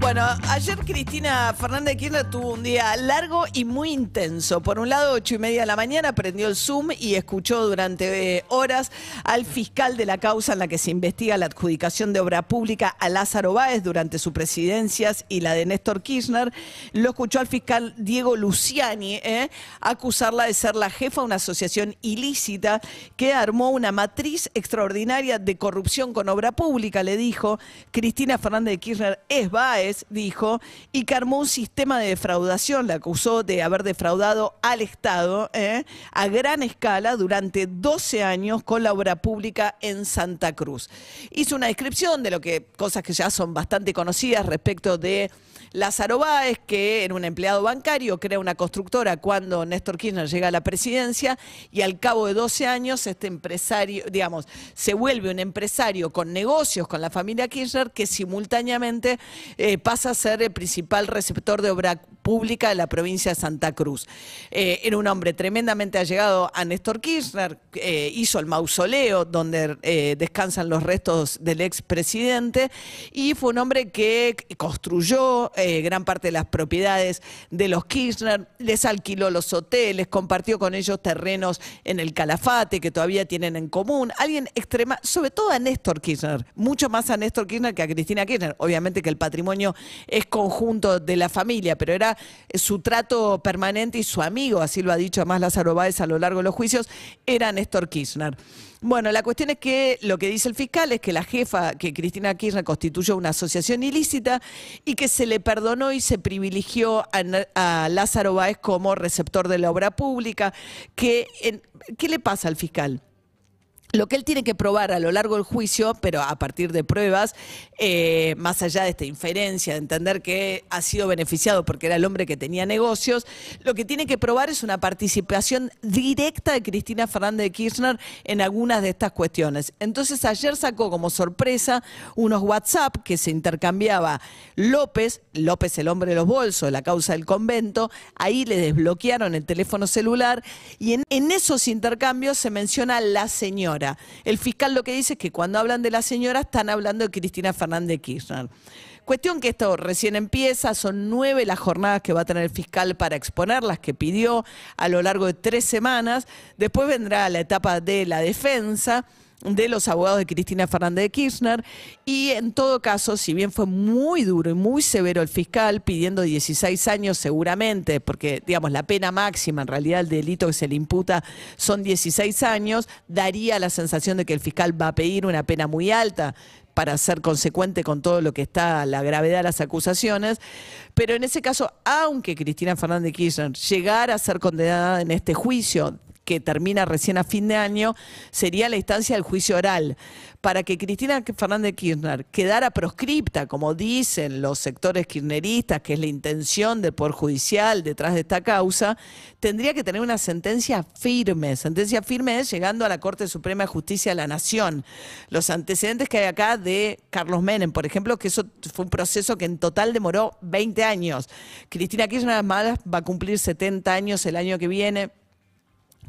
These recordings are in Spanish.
Bueno, ayer Cristina Fernández de Kirchner tuvo un día largo y muy intenso. Por un lado, ocho y media de la mañana prendió el Zoom y escuchó durante eh, horas al fiscal de la causa en la que se investiga la adjudicación de obra pública a Lázaro Báez durante su presidencia y la de Néstor Kirchner. Lo escuchó al fiscal Diego Luciani eh, acusarla de ser la jefa de una asociación ilícita que armó una matriz extraordinaria de corrupción con obra pública, le dijo. Cristina Fernández de Kirchner es Báez dijo, y que armó un sistema de defraudación. La acusó de haber defraudado al Estado eh, a gran escala durante 12 años con la obra pública en Santa Cruz. Hizo una descripción de lo que, cosas que ya son bastante conocidas respecto de Lázaro Báez, que era un empleado bancario, crea una constructora cuando Néstor Kirchner llega a la presidencia y al cabo de 12 años este empresario, digamos, se vuelve un empresario con negocios con la familia Kirchner que simultáneamente eh, pasa a ser el principal receptor de obra pública de la provincia de Santa Cruz. Eh, era un hombre tremendamente allegado a Néstor Kirchner, eh, hizo el mausoleo donde eh, descansan los restos del expresidente y fue un hombre que construyó gran parte de las propiedades de los Kirchner, les alquiló los hoteles, compartió con ellos terrenos en el Calafate que todavía tienen en común. Alguien extrema, sobre todo a Néstor Kirchner, mucho más a Néstor Kirchner que a Cristina Kirchner. Obviamente que el patrimonio es conjunto de la familia, pero era su trato permanente y su amigo, así lo ha dicho además Lázaro Báez a lo largo de los juicios, era Néstor Kirchner. Bueno, la cuestión es que lo que dice el fiscal es que la jefa, que Cristina Kirchner constituyó una asociación ilícita y que se le perdonó y se privilegió a, Lázaro Báez como receptor de la obra pública. Que, ¿Qué le pasa al fiscal? Lo que él tiene que probar a lo largo del juicio, pero a partir de pruebas, eh, más allá de esta inferencia, de entender que ha sido beneficiado porque era el hombre que tenía negocios, lo que tiene que probar es una participación directa de Cristina Fernández de Kirchner en algunas de estas cuestiones. Entonces ayer sacó como sorpresa unos WhatsApp que se intercambiaba López, López el hombre de los bolsos, la causa del convento, ahí le desbloquearon el teléfono celular y en, en esos intercambios se menciona la señora. El fiscal lo que dice es que cuando hablan de la señora están hablando de Cristina Fernández de Kirchner. Cuestión que esto recién empieza, son nueve las jornadas que va a tener el fiscal para exponer, las que pidió a lo largo de tres semanas. Después vendrá la etapa de la defensa de los abogados de Cristina Fernández de Kirchner. Y en todo caso, si bien fue muy duro y muy severo el fiscal pidiendo 16 años seguramente, porque digamos la pena máxima en realidad el delito que se le imputa son 16 años, daría la sensación de que el fiscal va a pedir una pena muy alta para ser consecuente con todo lo que está la gravedad de las acusaciones, pero en ese caso, aunque Cristina Fernández de Kirchner llegara a ser condenada en este juicio que termina recién a fin de año, sería la instancia del juicio oral. Para que Cristina Fernández de Kirchner quedara proscripta, como dicen los sectores kirchneristas, que es la intención del Poder Judicial detrás de esta causa, tendría que tener una sentencia firme. Sentencia firme es llegando a la Corte Suprema de Justicia de la Nación. Los antecedentes que hay acá de Carlos Menem, por ejemplo, que eso fue un proceso que en total demoró 20 años. Cristina Kirchner además va a cumplir 70 años el año que viene.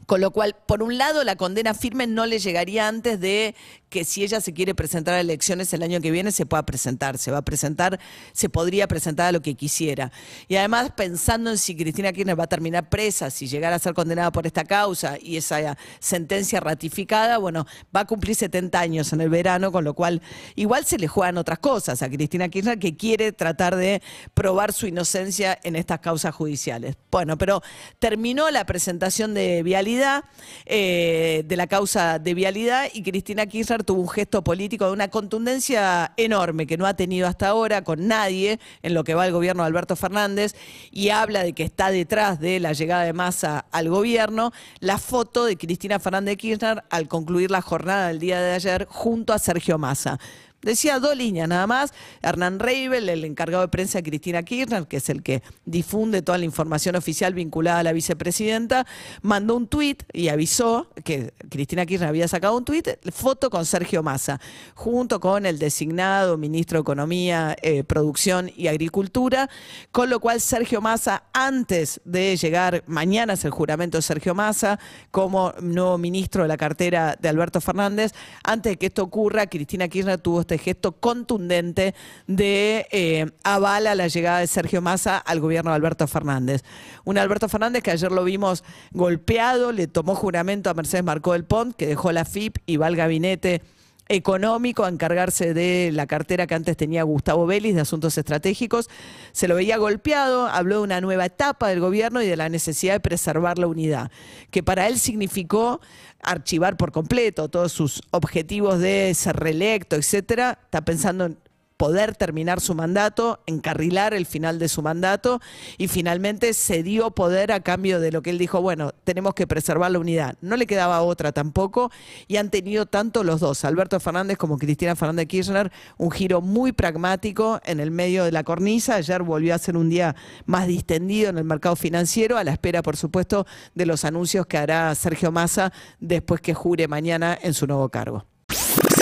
Con lo cual, por un lado, la condena firme no le llegaría antes de que si ella se quiere presentar a elecciones el año que viene, se pueda presentar. Se va a presentar, se podría presentar a lo que quisiera. Y además, pensando en si Cristina Kirchner va a terminar presa, si llegara a ser condenada por esta causa y esa sentencia ratificada, bueno, va a cumplir 70 años en el verano, con lo cual igual se le juegan otras cosas a Cristina Kirchner que quiere tratar de probar su inocencia en estas causas judiciales. Bueno, pero terminó la presentación de vialidad, eh, de la causa de vialidad, y Cristina Kirchner tuvo un gesto político de una contundencia enorme que no ha tenido hasta ahora con nadie en lo que va el gobierno de Alberto Fernández, y habla de que está detrás de la llegada de Massa al gobierno, la foto de Cristina Fernández de Kirchner al concluir la jornada del día de ayer junto a Sergio Massa. Decía dos líneas nada más. Hernán Reibel, el encargado de prensa de Cristina Kirchner, que es el que difunde toda la información oficial vinculada a la vicepresidenta, mandó un tuit y avisó que Cristina Kirchner había sacado un tuit, foto con Sergio Massa, junto con el designado ministro de Economía, eh, Producción y Agricultura, con lo cual Sergio Massa, antes de llegar, mañana es el juramento de Sergio Massa, como nuevo ministro de la cartera de Alberto Fernández, antes de que esto ocurra, Cristina Kirchner tuvo este gesto contundente de eh, avala la llegada de Sergio Massa al gobierno de Alberto Fernández. Un Alberto Fernández que ayer lo vimos golpeado, le tomó juramento a Mercedes Marcó del Pont, que dejó la FIP y va al gabinete económico a encargarse de la cartera que antes tenía Gustavo Vélez de asuntos estratégicos. Se lo veía golpeado, habló de una nueva etapa del gobierno y de la necesidad de preservar la unidad, que para él significó archivar por completo todos sus objetivos de ser reelecto, etcétera. Está pensando en poder terminar su mandato, encarrilar el final de su mandato y finalmente se dio poder a cambio de lo que él dijo, bueno, tenemos que preservar la unidad. No le quedaba otra tampoco y han tenido tanto los dos, Alberto Fernández como Cristina Fernández Kirchner, un giro muy pragmático en el medio de la cornisa. Ayer volvió a ser un día más distendido en el mercado financiero, a la espera, por supuesto, de los anuncios que hará Sergio Massa después que jure mañana en su nuevo cargo.